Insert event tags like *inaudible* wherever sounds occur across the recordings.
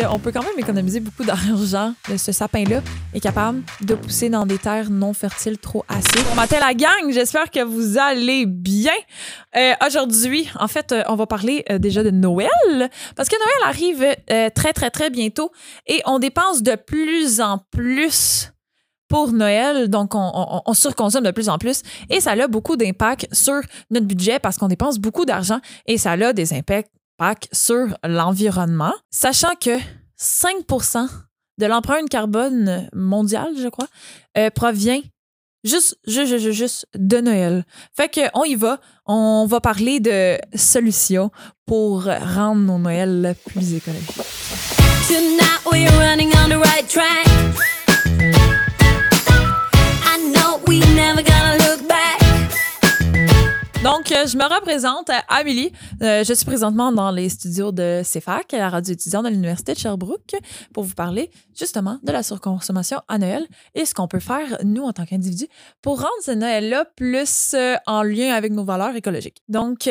qu'on peut quand même économiser beaucoup d'argent. Ce sapin-là est capable de pousser dans des terres non fertiles trop acides. Bon matin la gang, j'espère que vous allez bien. Euh, Aujourd'hui, en fait, euh, on va parler euh, déjà de Noël parce que Noël arrive très très très bientôt et on dépense de plus en plus pour Noël, donc on, on, on, surconsomme de plus en plus et ça a beaucoup d'impact sur notre budget parce qu'on dépense beaucoup d'argent et ça a des impacts sur l'environnement, sachant que 5% de l'empreinte carbone mondiale, je crois, euh, provient juste, juste, juste, juste de Noël. Fait qu'on y va, on va parler de solutions pour rendre nos Noëls plus écologiques. Donc, euh, je me représente, Amélie. Euh, je suis présentement dans les studios de CEFAC, la radio étudiante de l'Université de Sherbrooke, pour vous parler justement de la surconsommation à Noël et ce qu'on peut faire, nous, en tant qu'individus, pour rendre ce Noël-là plus euh, en lien avec nos valeurs écologiques. Donc,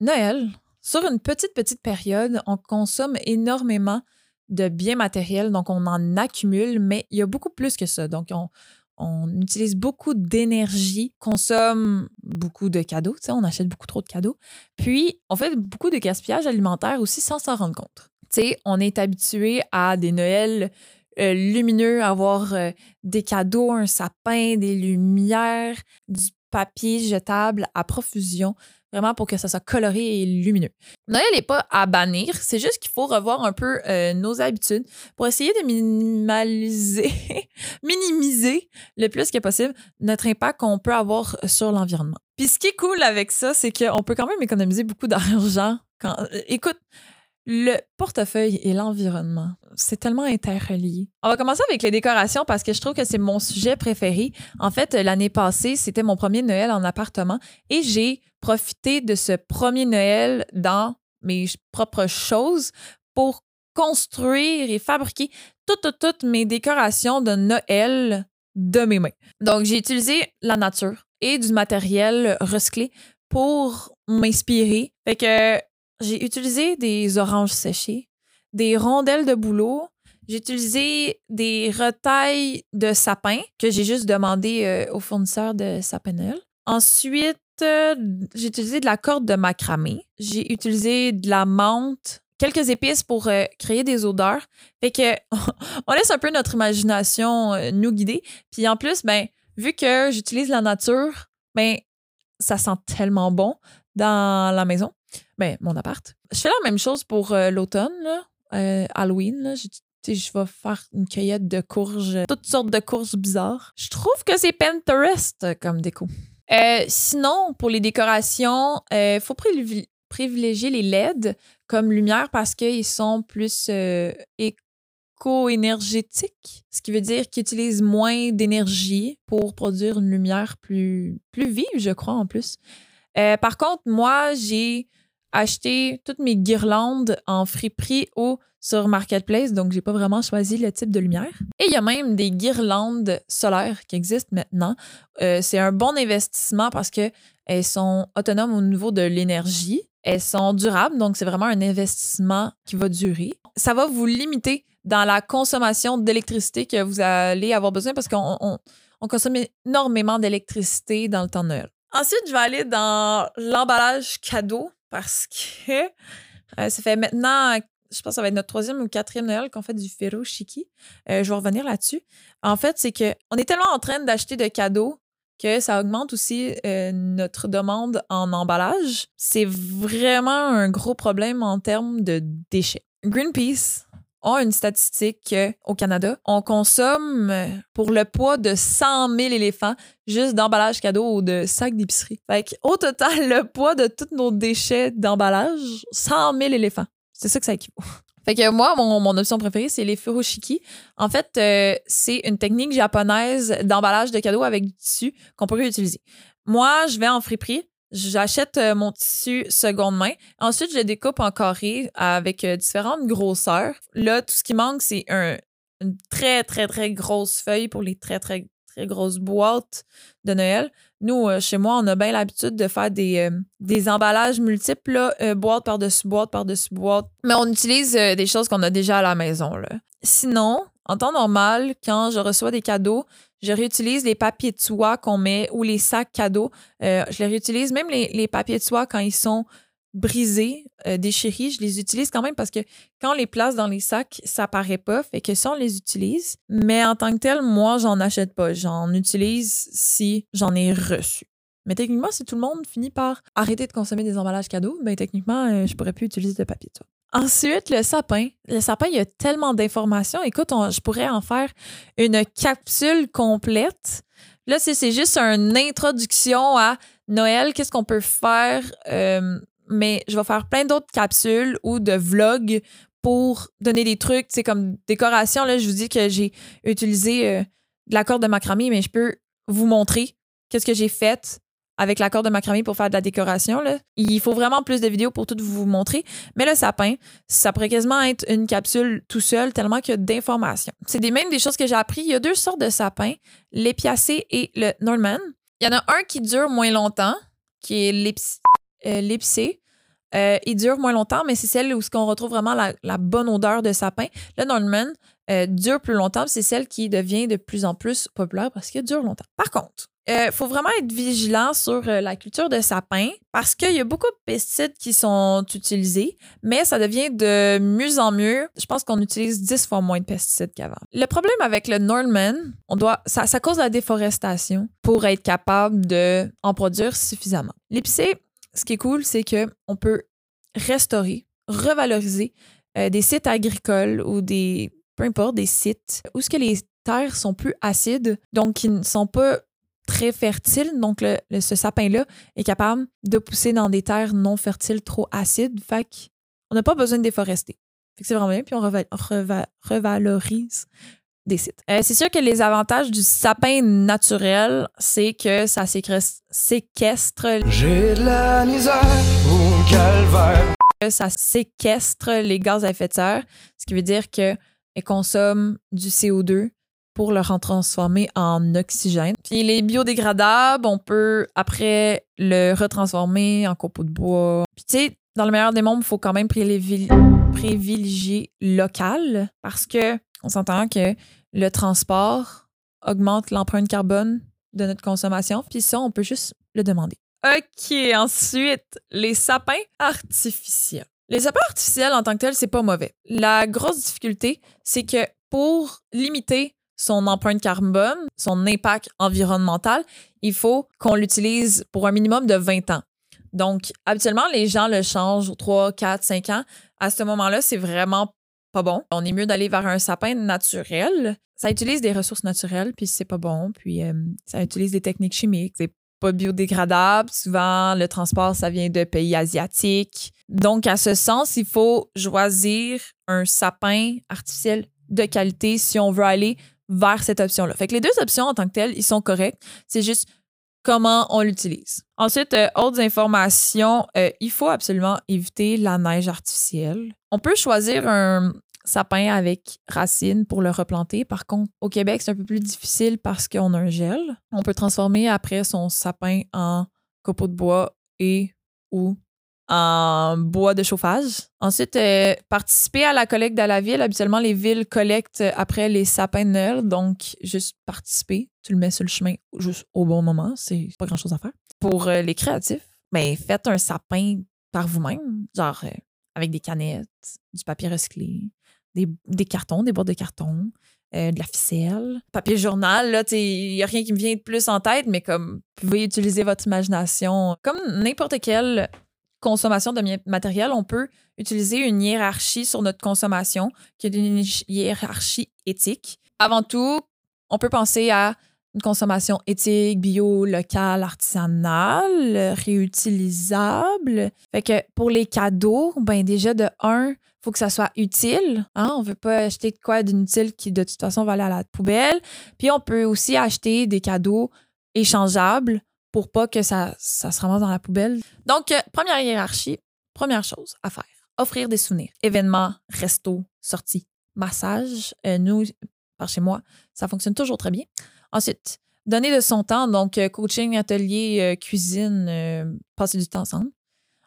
Noël, sur une petite, petite période, on consomme énormément de biens matériels, donc on en accumule, mais il y a beaucoup plus que ça. Donc, on, on utilise beaucoup d'énergie, consomme beaucoup de cadeaux, on achète beaucoup trop de cadeaux. Puis, on fait beaucoup de gaspillage alimentaire aussi sans s'en rendre compte. on est habitué à des Noëls euh, lumineux, avoir euh, des cadeaux, un sapin, des lumières, du papier jetable à profusion vraiment pour que ça soit coloré et lumineux. Noël n'est pas à bannir, c'est juste qu'il faut revoir un peu euh, nos habitudes pour essayer de minimaliser, *laughs* minimiser le plus que possible notre impact qu'on peut avoir sur l'environnement. Puis ce qui est cool avec ça, c'est qu'on peut quand même économiser beaucoup d'argent. Quand, euh, écoute, le portefeuille et l'environnement, c'est tellement interrelié. On va commencer avec les décorations parce que je trouve que c'est mon sujet préféré. En fait, l'année passée, c'était mon premier Noël en appartement et j'ai profité de ce premier Noël dans mes propres choses pour construire et fabriquer toutes, toutes mes décorations de Noël de mes mains. Donc, j'ai utilisé la nature et du matériel recyclé pour m'inspirer. Fait que j'ai utilisé des oranges séchées, des rondelles de bouleau. J'ai utilisé des retailles de sapin que j'ai juste demandé euh, au fournisseur de sapinel. Ensuite, euh, j'ai utilisé de la corde de macramé. J'ai utilisé de la menthe, quelques épices pour euh, créer des odeurs. Fait que *laughs* on laisse un peu notre imagination nous guider. Puis en plus, ben vu que j'utilise la nature, ben ça sent tellement bon dans la maison ben, mon appart. Je fais la même chose pour euh, l'automne, euh, Halloween. Je, vais faire une cueillette de courges, toutes sortes de courges bizarres. Je trouve que c'est Pinterest euh, comme déco. sinon, pour les décorations, il faut privilégier les LED comme lumière parce qu'ils sont plus éco-énergétiques, ce qui veut dire qu'ils utilisent moins d'énergie pour produire une lumière plus, plus vive, je crois, en plus. Par contre, moi, j'ai acheter toutes mes guirlandes en friperie ou sur Marketplace, donc j'ai pas vraiment choisi le type de lumière. Et il y a même des guirlandes solaires qui existent maintenant. Euh, c'est un bon investissement parce que elles sont autonomes au niveau de l'énergie. Elles sont durables, donc c'est vraiment un investissement qui va durer. Ça va vous limiter dans la consommation d'électricité que vous allez avoir besoin parce qu'on on, consomme énormément d'électricité dans le temps de Noël. Ensuite, je vais aller dans l'emballage cadeau parce que euh, ça fait maintenant, je pense que ça va être notre troisième ou quatrième Noël qu'on fait du Ferro Shiki. Euh, je vais revenir là-dessus. En fait, c'est qu'on est tellement en train d'acheter de cadeaux que ça augmente aussi euh, notre demande en emballage. C'est vraiment un gros problème en termes de déchets. Greenpeace ont une statistique au Canada. On consomme pour le poids de 100 000 éléphants juste d'emballage cadeau ou de sacs d'épicerie. Fait au total, le poids de tous nos déchets d'emballage, 100 000 éléphants. C'est ça que ça équivaut. *laughs* Fait que moi, mon, option préférée, c'est les furoshiki. En fait, euh, c'est une technique japonaise d'emballage de cadeaux avec du tissu qu'on pourrait utiliser. Moi, je vais en friperie, J'achète euh, mon tissu seconde main. Ensuite, je le découpe en carré avec euh, différentes grosseurs. Là, tout ce qui manque, c'est un, une très, très, très grosse feuille pour les très, très, très grosse boîte de Noël. Nous, euh, chez moi, on a bien l'habitude de faire des, euh, des emballages multiples, là, euh, boîte par-dessus boîte par-dessus boîte. Mais on utilise des choses qu'on a déjà à la maison. Là. Sinon, en temps normal, quand je reçois des cadeaux, je réutilise les papiers de soie qu'on met ou les sacs cadeaux. je les réutilise, même les, les, papiers de soie quand ils sont brisés, déchirés, je les utilise quand même parce que quand on les place dans les sacs, ça paraît pas, fait que ça, on les utilise. Mais en tant que tel, moi, j'en achète pas. J'en utilise si j'en ai reçu. Mais techniquement, si tout le monde finit par arrêter de consommer des emballages cadeaux, ben techniquement, je pourrais plus utiliser de papier soie. Ensuite, le sapin. Le sapin, il y a tellement d'informations. Écoute, je pourrais en faire une capsule complète. Là, c'est juste une introduction à Noël, qu'est-ce qu'on peut faire. Euh, mais je vais faire plein d'autres capsules ou de vlogs pour donner des trucs, c'est comme décoration. Là, je vous dis que j'ai utilisé euh, de la corde de macramé, mais je peux vous montrer qu'est-ce que j'ai fait avec la corde de macramé pour faire de la décoration. Là. Il faut vraiment plus de vidéos pour tout vous montrer. Mais le sapin, ça pourrait quasiment être une capsule tout seul, tellement qu'il y a d'informations. C'est des, même des choses que j'ai appris. Il y a deux sortes de sapins, l'épiacé et le Norman. Il y en a un qui dure moins longtemps, qui est l'épicé. Euh, euh, il dure moins longtemps, mais c'est celle où ce qu'on retrouve vraiment la, bonne odeur de sapin. Le Norman euh, dure plus longtemps, c'est celle qui devient de plus en plus populaire parce qu'elle dure longtemps. Par contre, il euh, faut vraiment être vigilant sur la culture de sapin parce qu'il y a beaucoup de pesticides qui sont utilisés, mais ça devient de mieux en mieux. Je pense qu'on utilise 10 fois moins de pesticides qu'avant. Le problème avec le Norman, on doit, ça, ça cause la déforestation pour être capable d'en produire suffisamment. L'épicé, ce qui est cool, c'est qu'on peut restaurer, revaloriser euh, des sites agricoles ou des, peu importe, des sites où que les terres sont plus acides, donc qui ne sont pas très fertile. Donc, ce sapin-là est capable de pousser dans des terres non fertiles trop acides. Fait qu'on n'a pas besoin de déforester. C'est vraiment bien. Puis on revalorise des sites. Euh, c'est sûr que les avantages du sapin naturel, c'est que ça séquestre. J'ai la misère au calvaire. Ça séquestre les gaz à effet de serre, ce qui veut dire qu'elle consomme du CO2 pour le transformer en oxygène. Puis les biodégradables, on peut après le retransformer en copeaux de bois. Puis tu sais, dans le meilleur des mondes, il faut quand même privilégier local parce que on s'entend que le transport augmente l'empreinte carbone de notre consommation. Puis ça, on peut juste le demander. OK, ensuite, les sapins artificiels. Les sapins artificiels en tant que tels, c'est pas mauvais. La grosse difficulté, c'est que pour limiter son empreinte carbone, son impact environnemental, il faut qu'on l'utilise pour un minimum de 20 ans. Donc, habituellement, les gens le changent aux 3, 4, 5 ans. À ce moment-là, c'est vraiment bon. On est mieux d'aller vers un sapin naturel. Ça utilise des ressources naturelles, puis c'est pas bon. Puis euh, ça utilise des techniques chimiques. C'est pas biodégradable. Souvent, le transport, ça vient de pays asiatiques. Donc, à ce sens, il faut choisir un sapin artificiel de qualité si on veut aller vers cette option-là. Fait que les deux options en tant que telles, ils sont corrects. C'est juste comment on l'utilise. Ensuite, euh, autres informations, euh, il faut absolument éviter la neige artificielle. On peut choisir un sapin avec racines pour le replanter. Par contre, au Québec, c'est un peu plus difficile parce qu'on a un gel. On peut transformer après son sapin en copeaux de bois et ou en bois de chauffage. Ensuite, euh, participer à la collecte de la ville. Habituellement, les villes collectent après les sapins de donc juste participer. Tu le mets sur le chemin juste au bon moment. C'est pas grand chose à faire. Pour euh, les créatifs, ben, faites un sapin par vous-même, genre euh, avec des canettes, du papier recyclé, des, cartons, des boîtes de carton. de la ficelle, papier journal, il n'y a rien qui me vient de plus en tête, mais comme vous pouvez utiliser votre imagination comme n'importe quel consommation de matériel, on peut utiliser une hiérarchie sur notre consommation, qui est une hiérarchie éthique. Avant tout, on peut penser à une consommation éthique, bio, locale, artisanale, réutilisable. Fait que pour les cadeaux, ben déjà de un, faut que ça soit utile. Hein? On veut pas acheter de quoi d'inutile qui de toute façon va aller à la poubelle. Puis on peut aussi acheter des cadeaux échangeables pour pas que ça, ça se ramasse dans la poubelle. Donc, euh, première hiérarchie, première chose à faire, offrir des souvenirs. Événements, resto, sorties, massage. Euh, nous, par chez moi, ça fonctionne toujours très bien. Ensuite, donner de son temps, donc euh, coaching, atelier, cuisine, passer du temps ensemble.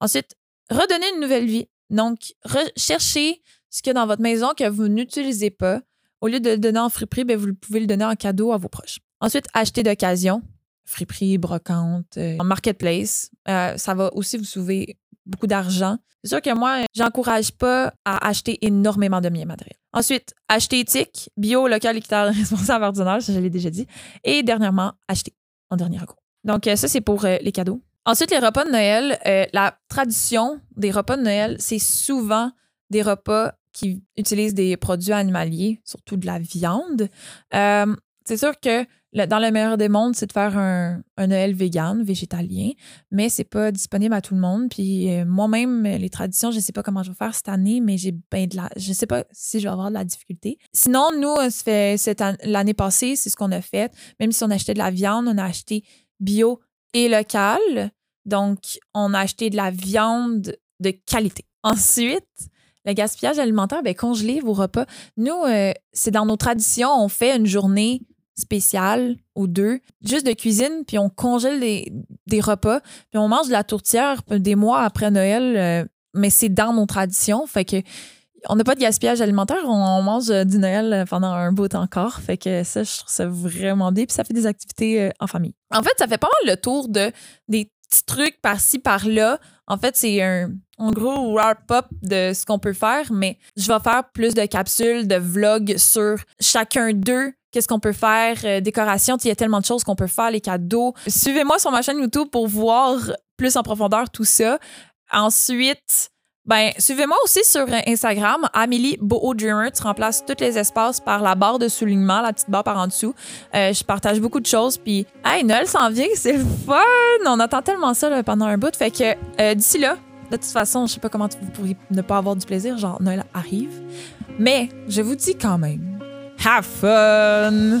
Ensuite, redonner une nouvelle vie. Donc, rechercher ce qu'il y a dans votre maison que vous n'utilisez pas. Au lieu de le donner en friperie, ben, vous pouvez le donner en cadeau à vos proches. Ensuite, acheter d'occasion. Friperie, brocante, en marketplace. ça va aussi vous sauver beaucoup d'argent. C'est sûr que moi, j'encourage pas à acheter énormément de biens matériels. Ensuite, acheter éthique, bio, local, équitable, *laughs* responsable, ordinaire, ça je l'ai déjà dit. Et dernièrement, acheter en dernier recours. Donc, euh, ça, c'est pour euh, les cadeaux. Ensuite, les repas de Noël. Euh, la tradition des repas de Noël, c'est souvent des repas qui utilisent des produits animaliers, surtout de la viande. c'est sûr que dans le meilleur des mondes, c'est de faire un, Noël vegan, végétalien, mais c'est pas disponible à tout le monde. Puis euh, moi-même, les traditions, je sais pas comment je vais faire cette année, mais j'ai ben de la, je sais pas si je vais avoir de la difficulté. Sinon, nous, fait l'année passée, c'est ce qu'on a fait. Même si on achetait de la viande, on a acheté bio et local. Donc, on a acheté de la viande de qualité. *laughs* Ensuite, le gaspillage alimentaire, ben, congeler vos repas. Nous, euh, c'est dans nos traditions, on fait une journée spécial ou deux, juste de cuisine, puis on congèle des, repas, puis on mange de la tourtière des mois après Noël, euh, mais c'est dans nos traditions. Fait que on n'a pas de gaspillage alimentaire, on, mange du Noël pendant un temps encore. Fait que ça, je trouve ça vraiment bien, puis ça fait des activités euh, en famille. En fait, ça fait pas mal le tour de des petits trucs par-ci, par-là. En fait, c'est un, gros wrap-up de ce qu'on peut faire, mais je vais faire plus de capsules, de vlogs sur chacun d'eux qu'est-ce qu'on peut faire, euh, décoration, il y a tellement de choses qu'on peut faire, les cadeaux. Suivez-moi sur ma chaîne YouTube pour voir plus en profondeur tout ça. Ensuite, ben, suivez-moi aussi sur Instagram, Amélie Boho Dreamer. Tu remplaces tous les espaces par la barre de soulignement, la petite barre par en dessous. Euh, je partage beaucoup de choses. Puis, hey, Noël s'en vient, c'est fun! On attend tellement ça pendant un bout. Fait que euh, d'ici là, de toute façon, je sais pas comment vous pourriez ne pas avoir du plaisir. Genre, Noël arrive. Mais je vous dis quand même, have fun!